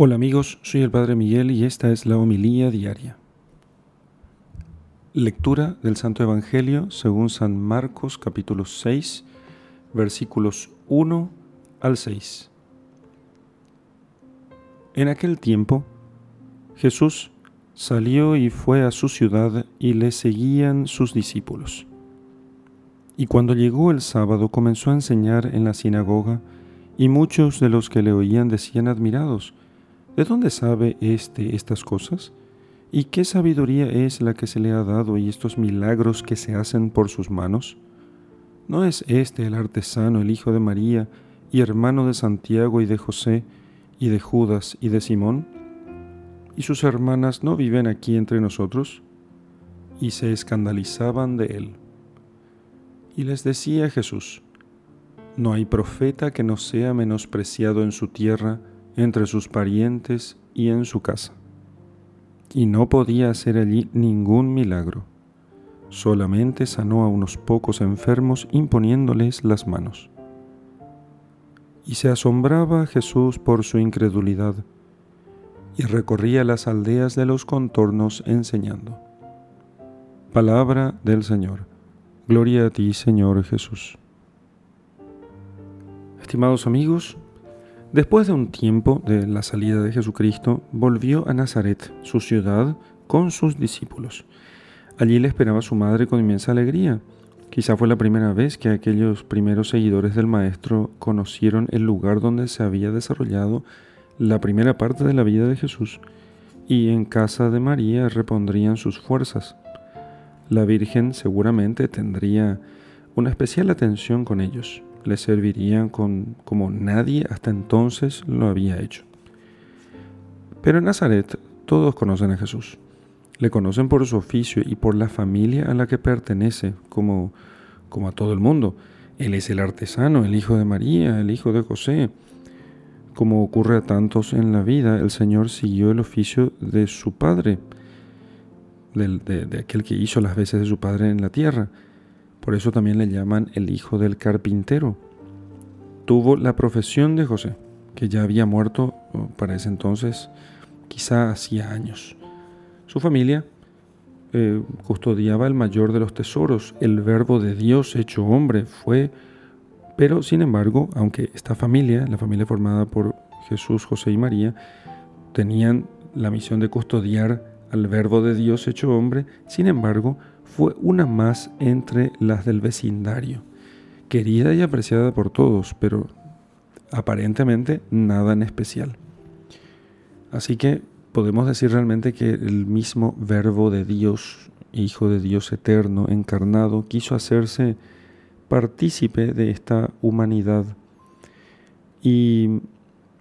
Hola amigos, soy el Padre Miguel y esta es la homilía diaria. Lectura del Santo Evangelio según San Marcos capítulo 6 versículos 1 al 6. En aquel tiempo Jesús salió y fue a su ciudad y le seguían sus discípulos. Y cuando llegó el sábado comenzó a enseñar en la sinagoga y muchos de los que le oían decían admirados, ¿De dónde sabe éste estas cosas? ¿Y qué sabiduría es la que se le ha dado y estos milagros que se hacen por sus manos? ¿No es este el artesano, el hijo de María, y hermano de Santiago y de José, y de Judas y de Simón? ¿Y sus hermanas no viven aquí entre nosotros? Y se escandalizaban de él. Y les decía Jesús, No hay profeta que no sea menospreciado en su tierra, entre sus parientes y en su casa. Y no podía hacer allí ningún milagro. Solamente sanó a unos pocos enfermos imponiéndoles las manos. Y se asombraba Jesús por su incredulidad, y recorría las aldeas de los contornos enseñando. Palabra del Señor. Gloria a ti, Señor Jesús. Estimados amigos, Después de un tiempo de la salida de Jesucristo, volvió a Nazaret, su ciudad, con sus discípulos. Allí le esperaba su madre con inmensa alegría. Quizá fue la primera vez que aquellos primeros seguidores del Maestro conocieron el lugar donde se había desarrollado la primera parte de la vida de Jesús, y en casa de María repondrían sus fuerzas. La Virgen seguramente tendría una especial atención con ellos le servirían con, como nadie hasta entonces lo había hecho. Pero en Nazaret todos conocen a Jesús. Le conocen por su oficio y por la familia a la que pertenece, como, como a todo el mundo. Él es el artesano, el hijo de María, el hijo de José. Como ocurre a tantos en la vida, el Señor siguió el oficio de su Padre, de, de aquel que hizo las veces de su Padre en la tierra. Por eso también le llaman el hijo del carpintero. Tuvo la profesión de José, que ya había muerto para ese entonces, quizá hacía años. Su familia eh, custodiaba el mayor de los tesoros, el verbo de Dios hecho hombre fue, pero sin embargo, aunque esta familia, la familia formada por Jesús, José y María, tenían la misión de custodiar al verbo de Dios hecho hombre, sin embargo, fue una más entre las del vecindario, querida y apreciada por todos, pero aparentemente nada en especial. Así que podemos decir realmente que el mismo verbo de Dios, Hijo de Dios eterno, encarnado, quiso hacerse partícipe de esta humanidad y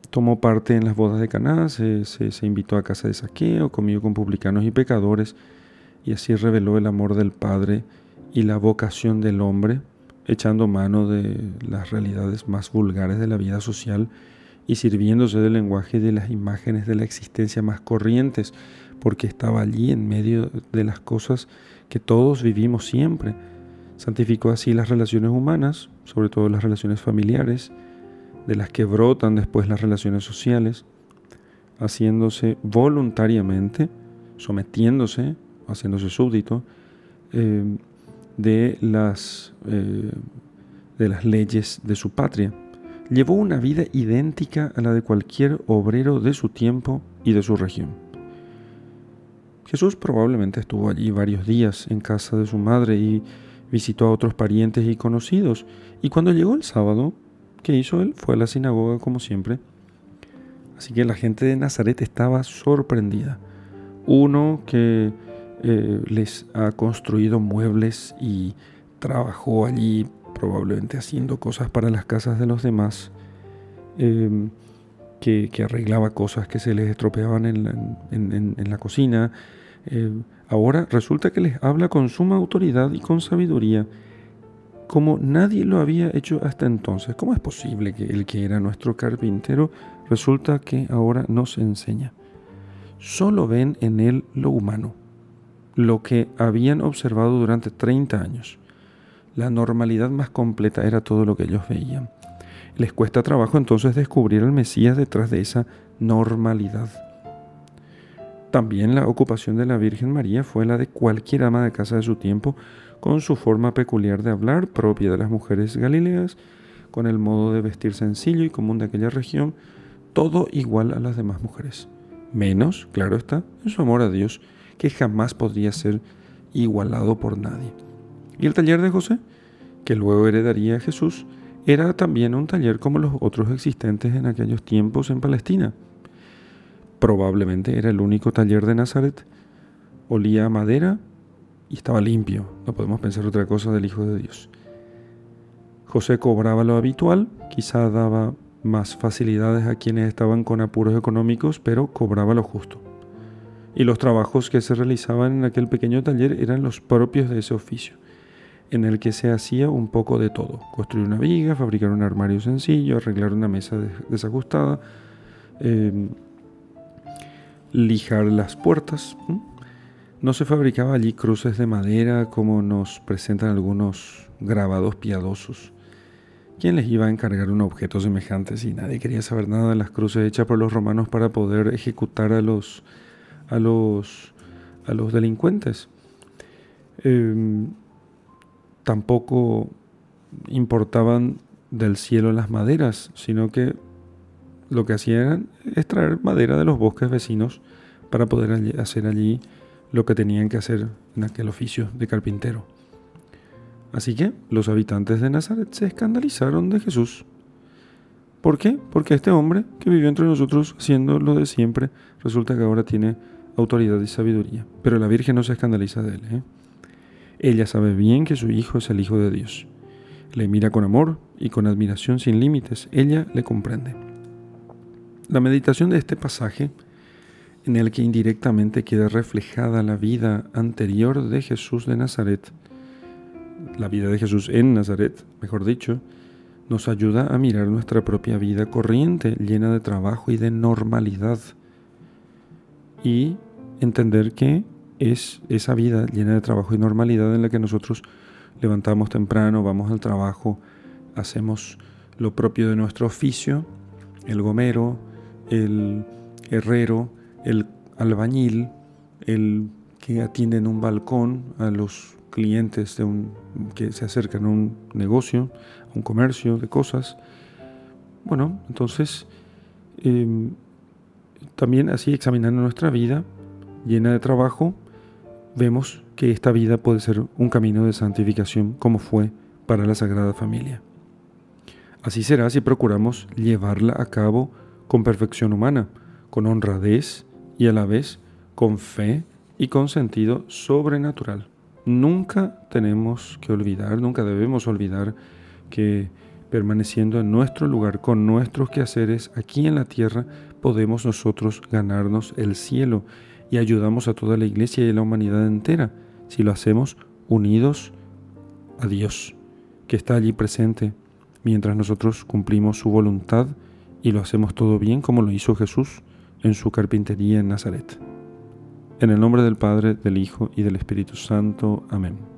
tomó parte en las bodas de Caná, se, se invitó a casa de saqueo, comió con publicanos y pecadores, y así reveló el amor del Padre y la vocación del hombre, echando mano de las realidades más vulgares de la vida social y sirviéndose del lenguaje de las imágenes de la existencia más corrientes, porque estaba allí en medio de las cosas que todos vivimos siempre. Santificó así las relaciones humanas, sobre todo las relaciones familiares, de las que brotan después las relaciones sociales, haciéndose voluntariamente, sometiéndose haciéndose súbdito eh, de, las, eh, de las leyes de su patria. Llevó una vida idéntica a la de cualquier obrero de su tiempo y de su región. Jesús probablemente estuvo allí varios días en casa de su madre y visitó a otros parientes y conocidos. Y cuando llegó el sábado, ¿qué hizo él? Fue a la sinagoga como siempre. Así que la gente de Nazaret estaba sorprendida. Uno que eh, les ha construido muebles y trabajó allí probablemente haciendo cosas para las casas de los demás, em, que, arreglaba cosas que se les estropeaban en la, cocina. Em, ahora resulta que les habla con suma autoridad y con sabiduría, como nadie lo había hecho hasta entonces. ¿Cómo es posible que el que era nuestro carpintero resulta que ahora nos enseña? Solo ven en él lo humano lo que habían observado durante 30 años. La normalidad más completa era todo lo que ellos veían. Les cuesta trabajo entonces descubrir al Mesías detrás de esa normalidad. También la ocupación de la Virgen María fue la de cualquier ama de casa de su tiempo, con su forma peculiar de hablar, propia de las mujeres galileas, con el modo de vestir sencillo y común de aquella región, todo igual a las demás mujeres. Menos, claro está, en su amor a Dios, que jamás podría ser igualado por nadie. Y el taller de José, que luego heredaría Jesús, era también un taller como los otros existentes en aquellos tiempos en Palestina. Probablemente era el único taller de Nazaret. Olía a madera y estaba limpio. No podemos pensar otra cosa del Hijo de Dios. José cobraba lo habitual, quizá daba más facilidades a quienes estaban con apuros económicos, pero cobraba lo justo. Y los trabajos que se realizaban en aquel pequeño taller eran los propios de ese oficio, en el que se hacía un poco de todo. Construir una viga, fabricar un armario sencillo, arreglar una mesa desajustada, em, lijar las puertas. No se fabricaba allí cruces de madera como nos presentan algunos grabados piadosos. ¿Quién les iba a encargar un objeto semejante si nadie quería saber nada de las cruces hechas por los romanos para poder ejecutar a los, a los, a los delincuentes? Em, tampoco importaban del cielo las maderas, sino que lo que hacían es traer madera de los bosques vecinos para poder hacer allí lo que tenían que hacer en aquel oficio de carpintero. Así que los habitantes de Nazaret se escandalizaron de Jesús. ¿Por qué? Porque este hombre que vivió entre nosotros haciendo lo de siempre, resulta que ahora tiene autoridad y sabiduría. Pero la Virgen no se escandaliza de él. ¿eh? Ella sabe bien que su hijo es el Hijo de Dios. Le mira con amor y con admiración sin límites. Ella le comprende. La meditación de este pasaje, en el que indirectamente queda reflejada la vida anterior de Jesús de Nazaret, la vida de Jesús en Nazaret, mejor dicho, nos ayuda a mirar nuestra propia vida corriente, llena de trabajo y de normalidad. Y entender que es esa vida llena de trabajo y normalidad en la que nosotros levantamos temprano, vamos al trabajo, hacemos lo propio de nuestro oficio, el gomero, el herrero, el albañil, el que atiende en un balcón a los clientes de un, que se acercan a un negocio, a un comercio de cosas. Bueno, entonces em, también así examinando nuestra vida llena de trabajo, vemos que esta vida puede ser un camino de santificación como fue para la Sagrada Familia. Así será si procuramos llevarla a cabo con perfección humana, con honradez y a la vez con fe y con sentido sobrenatural. Nunca tenemos que olvidar, nunca debemos olvidar que permaneciendo en nuestro lugar con nuestros quehaceres aquí en la tierra, podemos nosotros ganarnos el cielo y ayudamos a toda la iglesia y a la humanidad entera si lo hacemos unidos a Dios, que está allí presente mientras nosotros cumplimos su voluntad y lo hacemos todo bien como lo hizo Jesús en su carpintería en Nazaret. En el nombre del Padre, del Hijo y del Espíritu Santo. Amén.